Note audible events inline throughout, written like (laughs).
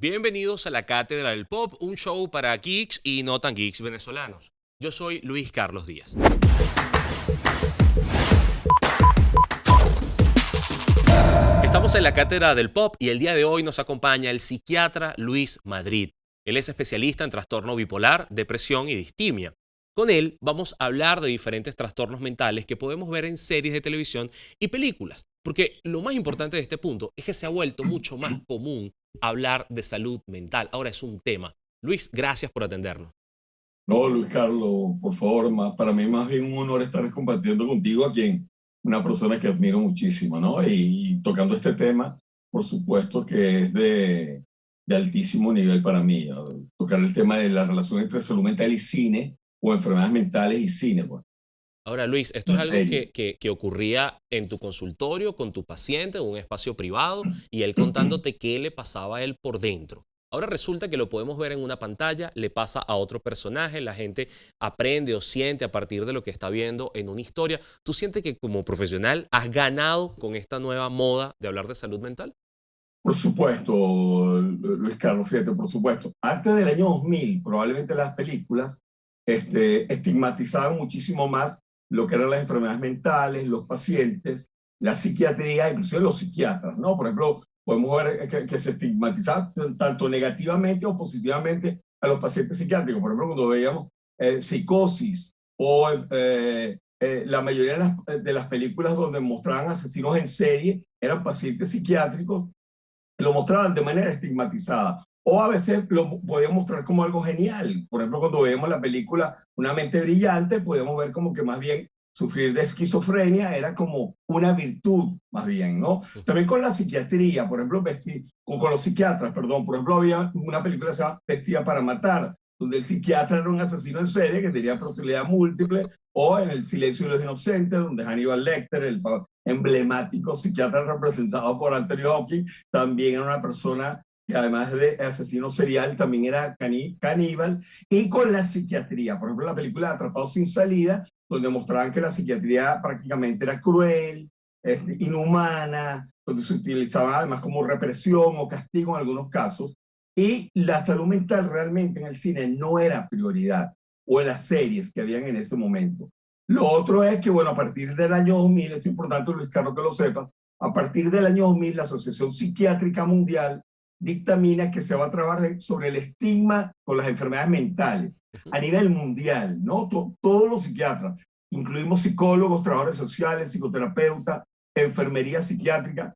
Bienvenidos a la Cátedra del Pop, un show para geeks y no tan geeks venezolanos. Yo soy Luis Carlos Díaz. Estamos en la Cátedra del Pop y el día de hoy nos acompaña el psiquiatra Luis Madrid. Él es especialista en trastorno bipolar, depresión y distimia. Con él vamos a hablar de diferentes trastornos mentales que podemos ver en series de televisión y películas. Porque lo más importante de este punto es que se ha vuelto mucho más común hablar de salud mental. Ahora es un tema. Luis, gracias por atendernos. No, Luis Carlos, por favor, para mí más bien un honor estar compartiendo contigo a quien una persona que admiro muchísimo, ¿no? Y, tocando este tema, por supuesto que es de, de altísimo nivel para mí. Tocar el tema de la relación entre salud mental y cine o enfermedades mentales y cine. Pues. Ahora, Luis, esto es algo que, que, que, ocurría en tu consultorio con tu paciente, en un espacio privado, y él contándote qué le pasaba a él por dentro. Ahora resulta que lo podemos ver en una pantalla, le pasa a otro personaje, la gente aprende o siente a partir de lo que está viendo en una historia. ¿Tú sientes que como profesional has ganado con esta nueva moda de hablar de salud mental? Por supuesto, Luis Carlos, fíjate, por supuesto. Antes del año 2000, probablemente las películas este, estigmatizaban muchísimo más lo que eran las enfermedades mentales, los pacientes, la psiquiatría, inclusive los psiquiatras, ¿no? Por ejemplo, podemos ver que, se estigmatiza tanto negativamente o positivamente a los pacientes psiquiátricos. Por ejemplo, cuando veíamos eh, psicosis o eh, eh, la mayoría de las, de las, películas donde mostraban asesinos en serie eran pacientes psiquiátricos, lo mostraban de manera estigmatizada. O a veces lo podían mostrar como algo genial. Por ejemplo, cuando veíamos la película Una mente brillante, podíamos ver como que más bien sufrir de esquizofrenia era como una virtud, más bien, ¿no? También con la psiquiatría, por ejemplo, con, con los psiquiatras, perdón, por ejemplo, había una película que se llama Vestida para Matar, donde el psiquiatra era un asesino en serie que tenía personalidad múltiple, o en El silencio de los inocentes, donde Hannibal Lecter, el emblemático psiquiatra representado por Anthony Hopkins, también era una persona que además de asesino serial, también era caníbal, y con la psiquiatría. Por ejemplo, la película Atrapados sin salida, donde mostraban que la psiquiatría prácticamente era cruel, este, inhumana, donde se utilizaba además como represión o castigo en algunos casos, y la salud mental realmente en el cine no era prioridad, o en las series que habían en ese momento. Lo otro es que, bueno, a partir del año 2000, esto es importante, Luis Carlos, que lo sepas, a partir del año 2000, la Asociación Psiquiátrica Mundial dictamina que se va a trabajar sobre el estigma con las enfermedades mentales a nivel mundial, ¿no? todos los psiquiatras, incluimos psicólogos, trabajadores sociales, psicoterapeutas, enfermería psiquiátrica,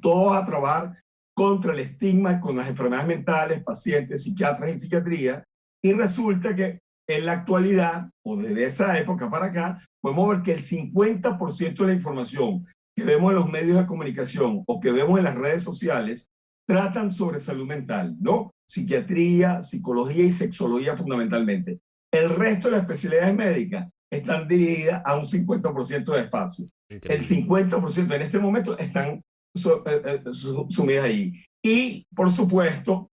todos a trabajar contra el estigma con las enfermedades mentales, pacientes, psiquiatras y psiquiatría. Y resulta que en la actualidad, o desde esa época para acá, podemos ver que el 50% de la información que vemos en los medios de comunicación o que vemos en las redes sociales tratan sobre salud mental, ¿no? Psiquiatría, psicología y sexología fundamentalmente. El resto de las especialidades médicas están dirigidas a un 50% de espacio. El 50% en este momento están eh, eh, sumidas ahí. Y, por supuesto,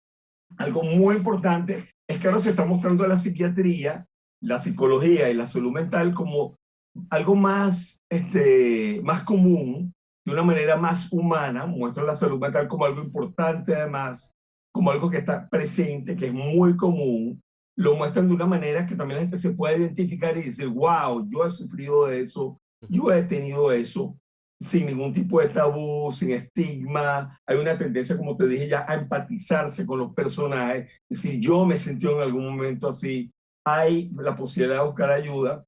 algo muy importante es que ahora se está mostrando la psiquiatría, la psicología y la salud mental como algo más, este, más común de una manera más humana, muestra la salud mental como algo importante además, como algo que está presente, que es muy común, lo muestran de una manera que también la gente se puede identificar y decir, wow, yo he sufrido de eso, yo he tenido eso, sin ningún tipo de tabú, sin estigma. Hay una tendencia, como te dije ya, a empatizarse con los personajes. Es decir, yo me sentí en algún momento así. Hay la posibilidad de buscar ayuda.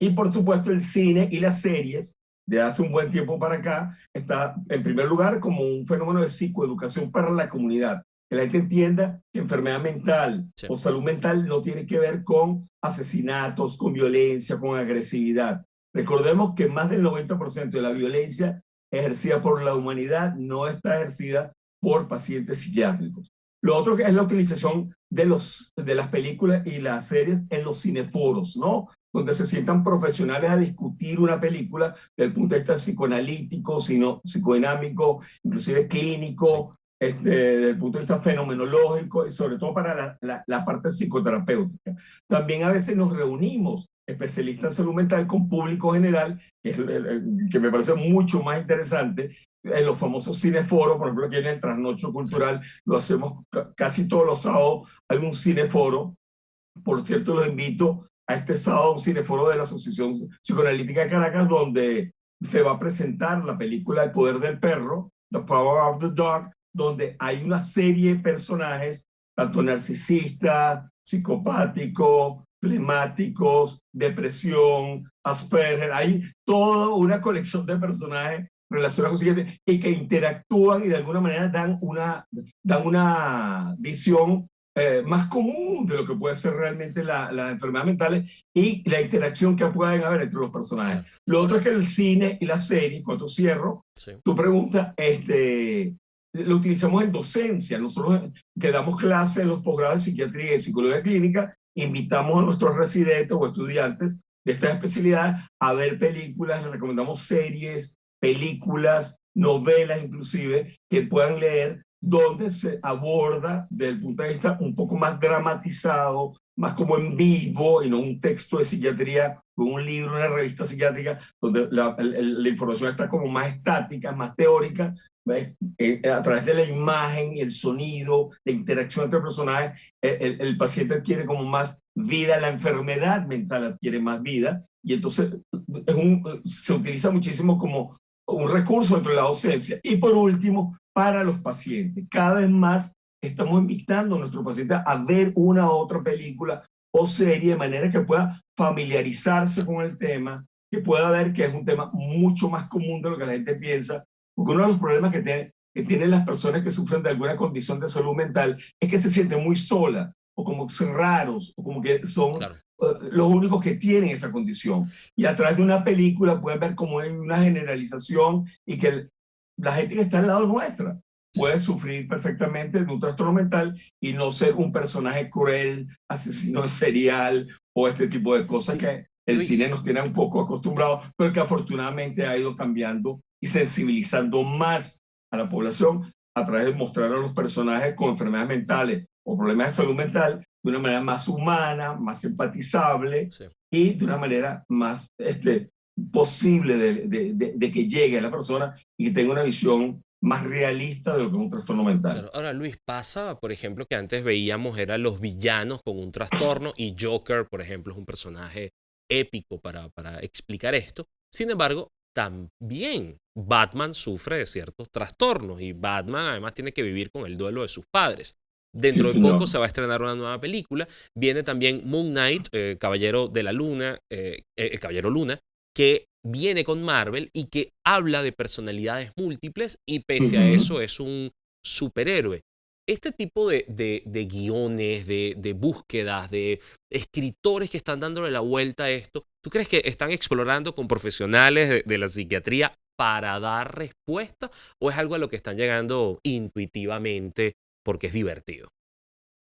Y por supuesto el cine y las series de hace un buen tiempo para acá está en primer lugar como un fenómeno de psicoeducación para la comunidad. Que la gente entienda que enfermedad mental o salud mental no tiene que ver con asesinatos, con violencia, con agresividad. Recordemos que más del 90% de la violencia ejercida por la humanidad no está ejercida por pacientes psiquiátricos. Lo otro es la utilización de, los, de las películas y las series en los cineforos, ¿no? Donde se sientan profesionales a discutir una película desde el punto de vista psicoanalítico, sino, psicodinámico, inclusive clínico, este, desde el punto de vista fenomenológico y sobre todo para la, la, la parte psicoterapéutica. También a veces nos reunimos especialista en salud mental con público general, que, que me parece mucho más interesante. En los famosos cineforos, por ejemplo, aquí en el Trasnocho Cultural, lo hacemos casi todos los sábados, hay un cineforo. Por cierto, los invito a este sábado un cineforo de la Asociación Psicoanalítica de Caracas, donde se va a presentar la película El Poder del Perro, The Power of the Dog, donde hay una serie de personajes, tanto narcisistas, psicopáticos, flemáticos, depresión, Asperger, hay toda una colección de personajes relacionados con y que interactúan y de alguna manera dan una, dan una visión eh, más común de lo que puede ser realmente las la enfermedades mentales y la interacción que pueden haber entre los personajes. Lo otro es que el cine y la serie, cuando cierro, tu pregunta, este, lo utilizamos en docencia. Nosotros que damos clases en los posgrados de psiquiatría y psicología clínica, invitamos a nuestros residentes o estudiantes de esta especialidad a ver películas, les recomendamos series, películas, novelas inclusive, que puedan leer donde se aborda desde el punto de vista un poco más dramatizado, más como en vivo y no un texto de psiquiatría un libro, una revista psiquiátrica, donde la, información está como más estática, más teórica, eh, a través de la imagen y el sonido, la interacción entre personajes, el, paciente adquiere como más vida, la enfermedad mental adquiere más vida, y entonces se utiliza muchísimo como un recurso dentro de la docencia. Y por último, para los pacientes. Cada vez más estamos invitando a nuestros pacientes a ver una u otra película o serie de manera que pueda familiarizarse con el tema, que pueda ver que es un tema mucho más común de lo que la gente piensa, porque uno de los problemas que, tiene, que tienen las personas que sufren de alguna condición de salud mental es que se sienten muy solas o como raros o como que son los únicos que tienen esa condición. Y a través de una película pueden ver cómo hay una generalización y que la gente que está al lado nuestra puede sufrir perfectamente de un trastorno mental y no ser un personaje cruel, asesino serial o este tipo de cosas que el cine nos tiene un poco acostumbrados, pero que afortunadamente ha ido cambiando y sensibilizando más a la población a través de mostrar a los personajes con enfermedades mentales o problemas de salud mental de una manera más humana, más empatizable y de una manera más este, posible de, de, que llegue a la persona y que tenga una visión más realista de lo que es un trastorno mental. Ahora, Luis, pasa, por ejemplo, que antes veíamos eran los villanos con un trastorno y Joker, por ejemplo, es un personaje épico para, para explicar esto. Sin embargo, también Batman sufre de ciertos trastornos y Batman además tiene que vivir con el duelo de sus padres. Dentro de poco se va a estrenar una nueva película. Viene también Moon Knight, eh, Caballero de la Luna, eh, eh, Caballero Luna, que viene con Marvel y que habla de personalidades múltiples y pese a eso es un superhéroe. Este tipo de, de, guiones, de, de, búsquedas, de escritores que están dándole la vuelta a esto, ¿tú crees que están explorando con profesionales de, la psiquiatría para dar respuesta o es algo a lo que están llegando intuitivamente porque es divertido?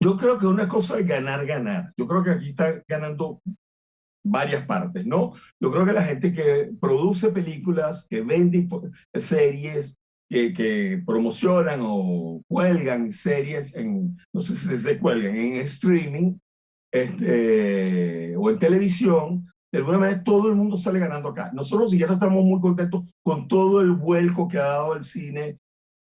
Yo creo que una cosa es ganar, ganar. Yo creo que aquí está ganando varias partes, ¿no? Yo creo que la gente que produce películas, que vende series, que, que promocionan o cuelgan series en, no sé si se cuelgan, en streaming este, o en televisión, de alguna manera todo el mundo sale ganando acá. Nosotros siquiera estamos muy contentos con todo el vuelco que ha dado el cine,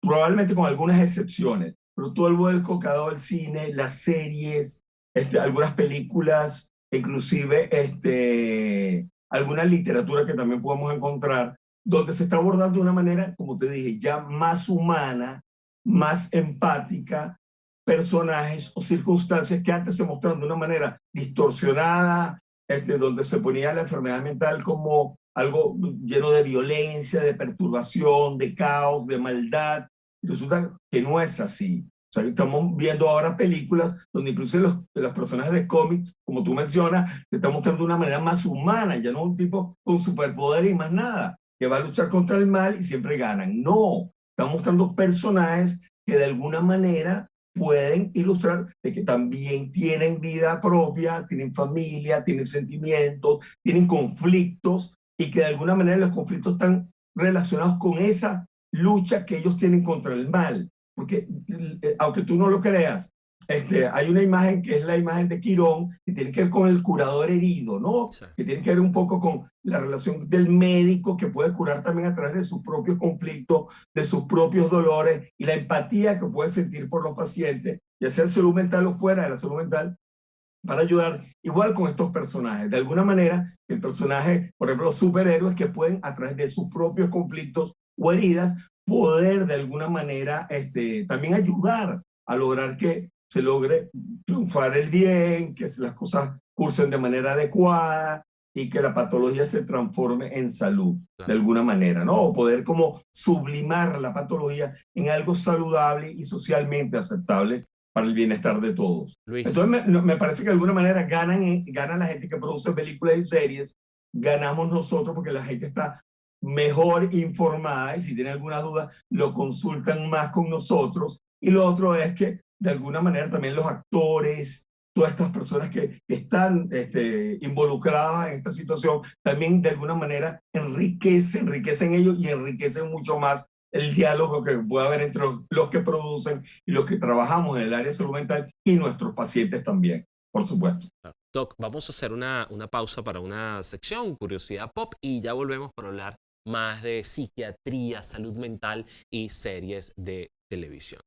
probablemente con algunas excepciones, pero todo el vuelco que ha dado el cine, las series, este, algunas películas inclusive este, alguna literatura que también podemos encontrar, donde se está abordando de una manera, como te dije, ya más humana, más empática, personajes o circunstancias que antes se mostraron de una manera distorsionada, este, donde se ponía la enfermedad mental como algo lleno de violencia, de perturbación, de caos, de maldad. Resulta que no es así estamos viendo ahora películas donde incluso los, los personajes de cómics, como tú mencionas, se están mostrando de una manera más humana, ya no un tipo con superpoder y más nada, que va a luchar contra el mal y siempre ganan. No, están mostrando personajes que de alguna manera pueden ilustrar de que también tienen vida propia, tienen familia, tienen sentimientos, tienen conflictos y que de alguna manera los conflictos están relacionados con esa lucha que ellos tienen contra el mal. Porque eh, aunque tú no lo creas, este, hay una imagen que es la imagen de Quirón, que tiene que ver con el curador herido, ¿no? Que tiene que ver un poco con la relación del médico que puede curar también a través de sus propios conflictos, de sus propios dolores y la empatía que puede sentir por los pacientes, ya sea en salud mental o fuera de la salud mental, para ayudar igual con estos personajes. De alguna manera, el personaje, por ejemplo, los superhéroes que pueden a través de sus propios conflictos o heridas, poder de alguna manera este, también ayudar a lograr que se logre triunfar el bien, que las cosas cursen de manera adecuada y que la patología se transforme en salud de alguna manera, ¿no? O poder como sublimar la patología en algo saludable y socialmente aceptable para el bienestar de todos. Entonces me, me, parece que de alguna manera ganan, eh, ganan la gente que produce películas y series, ganamos nosotros porque la gente está mejor informada y si tiene alguna duda lo consultan más con nosotros. Y lo otro es que de alguna manera también los actores, todas estas personas que están este, involucradas en esta situación, también de alguna manera enriquecen, enriquecen ellos y enriquecen mucho más el diálogo que puede haber entre los que producen y los que trabajamos en el área de salud mental y nuestros pacientes también, por supuesto. Doc, vamos a hacer una, una pausa para una sección, curiosidad pop, y ya volvemos para hablar más de psiquiatría, salud mental y series de televisión.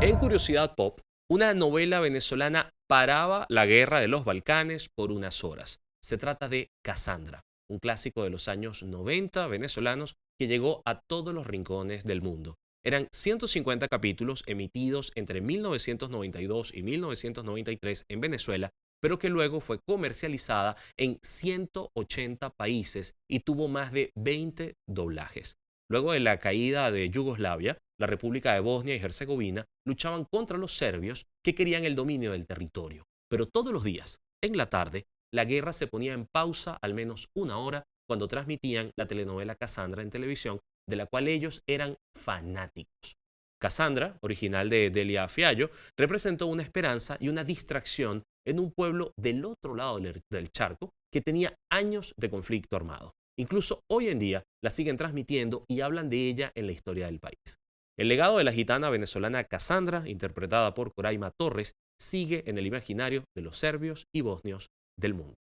En Curiosidad Pop, una novela venezolana paraba la guerra de los Balcanes por unas horas. Se trata de Cassandra, un clásico de los años 90 venezolanos que llegó a todos los rincones del mundo. Eran 150 capítulos emitidos entre 1992 y 1993 en Venezuela, pero que luego fue comercializada en 180 países y tuvo más de 20 doblajes. Luego de la caída de Yugoslavia, la República de Bosnia y Herzegovina luchaban contra los serbios que querían el dominio del territorio. Pero todos los días, en la tarde, la guerra se ponía en pausa al menos una hora cuando transmitían la telenovela Cassandra en televisión, de la cual ellos eran fanáticos. Cassandra, original de Delia Fiallo, representó una esperanza y una distracción en un pueblo del otro lado del charco que tenía años de conflicto armado. Incluso hoy en día la siguen transmitiendo y hablan de ella en la historia del país. El legado de la gitana venezolana Cassandra, interpretada por Coraima Torres, sigue en el imaginario de los serbios y bosnios del mundo.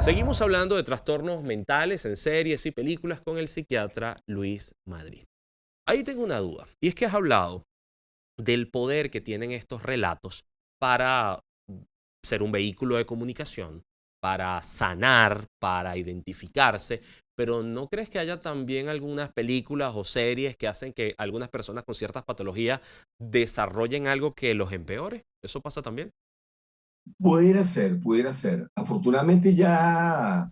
Seguimos hablando de trastornos mentales en series y películas con el psiquiatra Luis Madrid. Ahí tengo una duda, y es que has hablado del poder que tienen estos relatos para ser un vehículo de comunicación, para sanar, para identificarse, pero ¿no crees que haya también algunas películas o series que hacen que algunas personas con ciertas patologías desarrollen algo que los empeore? ¿Eso pasa también? Pudiera ser, pudiera ser. Afortunadamente ya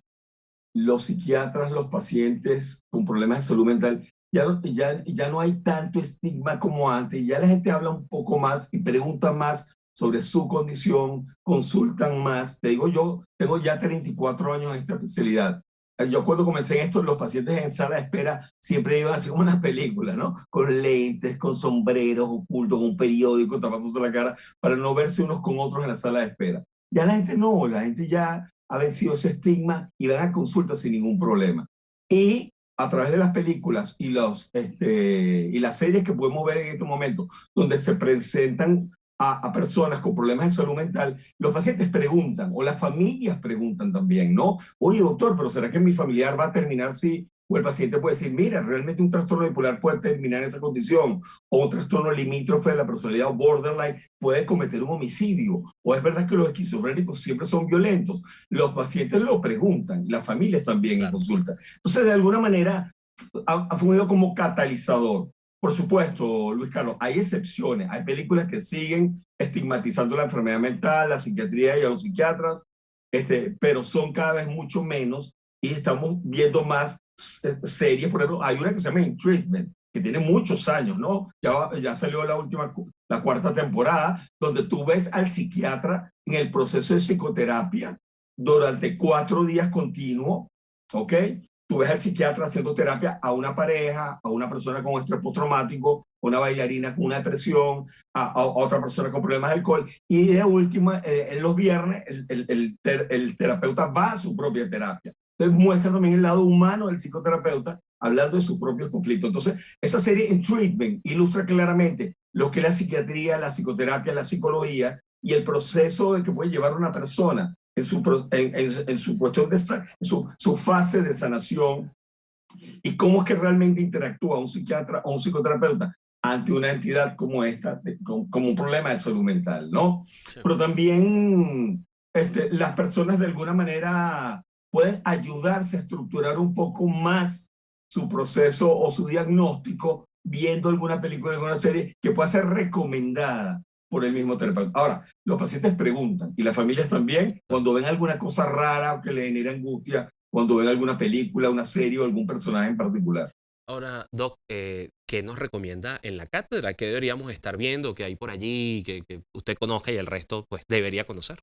los psiquiatras, los pacientes con problemas de salud mental, ya, ya, ya no hay tanto estigma como antes, ya la gente habla un poco más y pregunta más sobre su condición, consultan más. Te digo, yo tengo ya 34 años en esta especialidad. Yo cuando comencé en esto, los pacientes en sala de espera siempre iban así como unas películas, ¿no? Con lentes, con sombreros ocultos, con un periódico tapándose la cara para no verse unos con otros en la sala de espera. Ya la gente no, la gente ya ha vencido ese estigma y van a consulta sin ningún problema. Y a través de las películas y, los, este, y las series que podemos ver en este momento, donde se presentan a, personas con problemas de salud mental, los pacientes preguntan, o las familias preguntan también, ¿no? Oye, doctor, pero ¿será que mi familiar va a terminar si o el paciente puede decir, mira, realmente un trastorno bipolar puede terminar en esa condición, o un trastorno limítrofe de la personalidad o borderline puede cometer un homicidio, o es verdad que los esquizofrénicos siempre son violentos. Los pacientes lo preguntan, las familias también lo consultan. Entonces, de alguna manera, ha, ha funcionado como catalizador. Por supuesto, Luis Carlos, hay excepciones. Hay películas que siguen estigmatizando la enfermedad mental, la psiquiatría y a los psiquiatras, este, pero son cada vez mucho menos y estamos viendo más series. Por ejemplo, hay una que se llama In Treatment, que tiene muchos años, ¿no? Ya, ya salió la última, la cuarta temporada, donde tú ves al psiquiatra en el proceso de psicoterapia durante cuatro días continuos, ¿ok? tú ves al psiquiatra haciendo terapia a una pareja, a una persona con estrés postraumático, a una bailarina con una depresión, a, otra persona con problemas de alcohol. Y de última, eh, en los viernes, el, el, terapeuta va a su propia terapia. Entonces muestra también el lado humano del psicoterapeuta hablando de sus propios conflictos. Entonces, esa serie en Treatment ilustra claramente lo que es la psiquiatría, la psicoterapia, la psicología y el proceso de que puede llevar una persona en su, en, su cuestión de su, su fase de sanación y cómo es que realmente interactúa un psiquiatra o un psicoterapeuta ante una entidad como esta, como un problema de salud mental, ¿no? Pero también este, las personas de alguna manera pueden ayudarse a estructurar un poco más su proceso o su diagnóstico viendo alguna película, alguna serie que pueda ser recomendada por el mismo terapeuta. Ahora, los pacientes preguntan y las familias también, cuando ven alguna cosa rara o que le genera angustia, cuando ven alguna película, una serie o algún personaje en particular. Ahora, Doc, eh, ¿qué nos recomienda en la cátedra? ¿Qué deberíamos estar viendo? ¿Qué hay por allí? Que, que usted conozca y el resto pues debería conocer.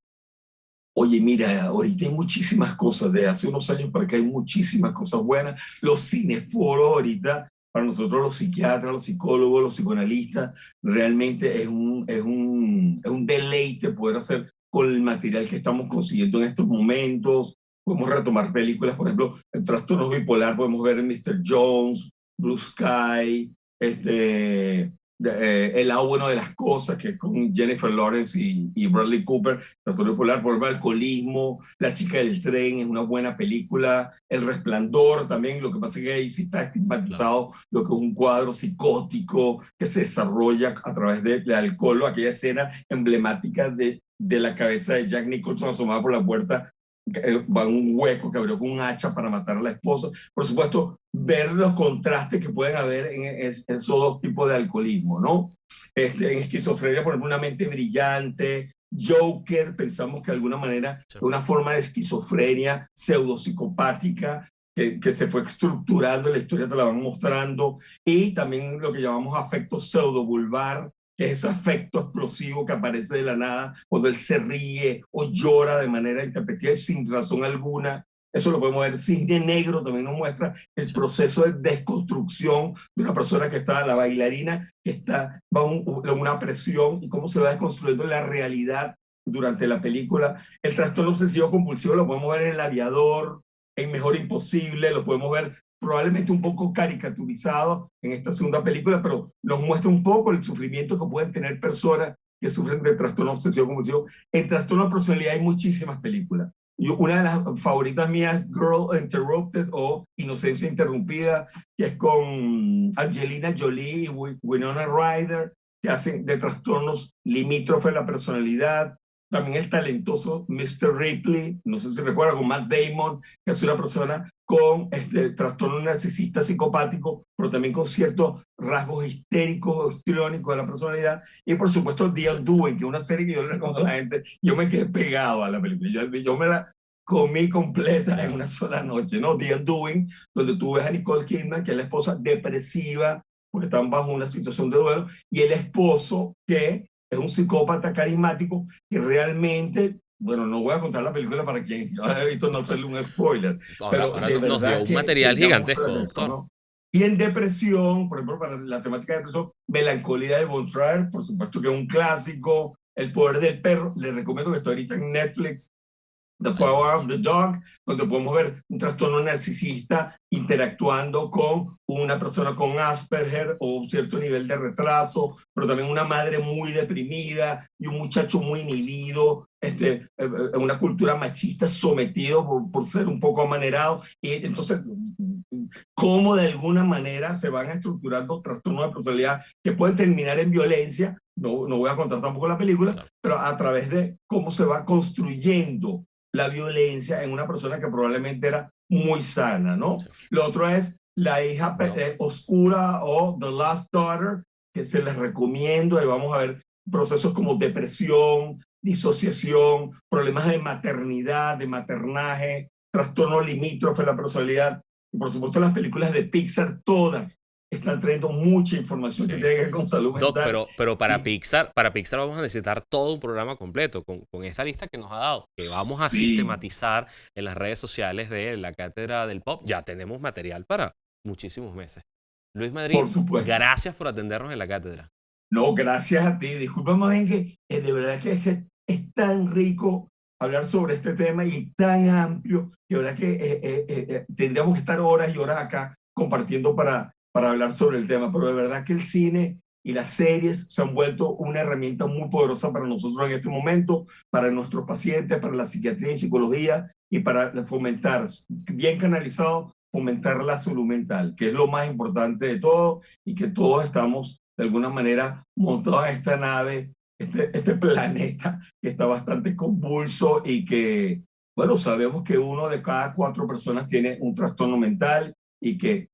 Oye, mira, ahorita hay muchísimas cosas, de hace unos años para que hay muchísimas cosas buenas. Los cineforos ahorita para nosotros los psiquiatras, los psicólogos, los psicoanalistas, realmente es un, es un, es un deleite poder hacer con el material que estamos consiguiendo en estos momentos. Podemos retomar películas, por ejemplo, el trastorno bipolar, podemos ver Mr. Jones, Blue Sky, este, eh, el lado bueno de las cosas, que es con Jennifer Lawrence y, Bradley Cooper, Trastorno Bipolar, por el alcoholismo, La chica del tren es una buena película, El resplandor también, lo que pasa es que ahí sí está estigmatizado lo que es un cuadro psicótico que se desarrolla a través del de alcohol, aquella escena emblemática de, de la cabeza de Jack Nicholson asomada por la puerta va en un hueco que abrió con un hacha para matar a la esposa. Por supuesto, ver los contrastes que pueden haber en, esos dos tipos de alcoholismo, ¿no? Este, en esquizofrenia, por ejemplo, una mente brillante, Joker, pensamos que de alguna manera es una forma de esquizofrenia pseudopsicopática que, que, se fue estructurando, la historia te la van mostrando, y también lo que llamamos afecto pseudovulvar, es ese afecto explosivo que aparece de la nada cuando él se ríe o llora de manera interpretativa y sin razón alguna. Eso lo podemos ver. Cine Negro también nos muestra el proceso de desconstrucción de una persona que está, la bailarina, que está bajo una presión y cómo se va desconstruyendo la realidad durante la película. El trastorno obsesivo compulsivo lo podemos ver en El Aviador, en Mejor Imposible, lo podemos ver probablemente un poco caricaturizado en esta segunda película, pero nos muestra un poco el sufrimiento que pueden tener personas que sufren de trastorno obsesivo compulsivo. En trastorno de personalidad hay muchísimas películas. Yo, una de las favoritas mías es Girl Interrupted o Inocencia Interrumpida, que es con Angelina Jolie y Winona Ryder, que hacen de trastornos limítrofes la personalidad. También el talentoso Mr. Ripley, no sé si recuerda, con Matt Damon, que es una persona con este trastorno narcisista psicopático, pero también con ciertos rasgos histéricos, histriónicos de la personalidad. Y por supuesto, The Undoing, que es una serie que yo le recomiendo a la gente. Yo me quedé pegado a la película. Yo, yo me la comí completa en una sola noche, ¿no? The Undoing, donde tú ves a Nicole Kidman, que es la esposa depresiva, porque están bajo una situación de duelo, y el esposo que es un psicópata carismático que realmente bueno, no voy a contar la película para quien (laughs) haya visto no hacerle un spoiler. pero de nos dio un material gigantesco, doctor. Y en depresión, por ejemplo, para la temática de depresión, Melancolía de Von por supuesto que es un clásico. El poder del perro, les recomiendo que está ahorita en Netflix, The Power of the Dog, donde podemos ver un trastorno narcisista interactuando con una persona con Asperger o un cierto nivel de retraso, pero también una madre muy deprimida y un muchacho muy inhibido, este, eh, eh, en una cultura machista sometido por, por ser un poco amanerado. Y entonces, cómo de alguna manera se van estructurando trastornos de personalidad que pueden terminar en violencia. No, no voy a contar tampoco la película, pero a través de cómo se va construyendo la violencia en una persona que probablemente era muy sana, ¿no? Lo otro es la hija eh, oscura o The Last Daughter, que se les recomiendo, y vamos a ver procesos como depresión, disociación, problemas de maternidad, de maternaje, trastorno limítrofe la personalidad, y por supuesto las películas de Pixar, todas están trayendo mucha información que tiene que ver con salud mental. pero, pero para, Pixar, para Pixar vamos a necesitar todo un programa completo con, con esta lista que nos ha dado, que vamos a sistematizar en las redes sociales de la Cátedra del Pop. Ya tenemos material para muchísimos meses. Luis Madrid, gracias por atendernos en la cátedra. No, gracias a ti. Disculpame bien que eh, de verdad que es, que es tan rico hablar sobre este tema y tan amplio que verdad que eh, eh, tendríamos que estar horas y horas acá compartiendo para, para hablar sobre el tema, pero de verdad que el cine y las series se han vuelto una herramienta muy poderosa para nosotros en este momento, para nuestros pacientes, para la psiquiatría y psicología y para fomentar, bien canalizado, fomentar la salud mental, que es lo más importante de todo y que todos estamos de alguna manera montados en esta nave, este, este planeta que está bastante convulso y que, bueno, sabemos que uno de cada cuatro personas tiene un trastorno mental y que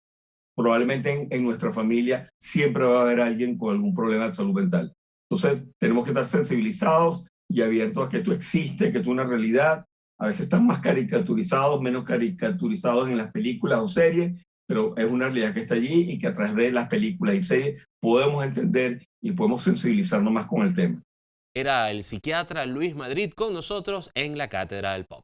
probablemente en, nuestra familia siempre va a haber alguien con algún problema de salud mental. Entonces, tenemos que estar sensibilizados y abiertos a que esto existe, que es una realidad. A veces están más caricaturizados, menos caricaturizados en las películas o series, pero es una realidad que está allí y que a través de las películas y series podemos entender y podemos sensibilizarnos más con el tema. Era el psiquiatra Luis Madrid con nosotros en la Cátedra del Pop.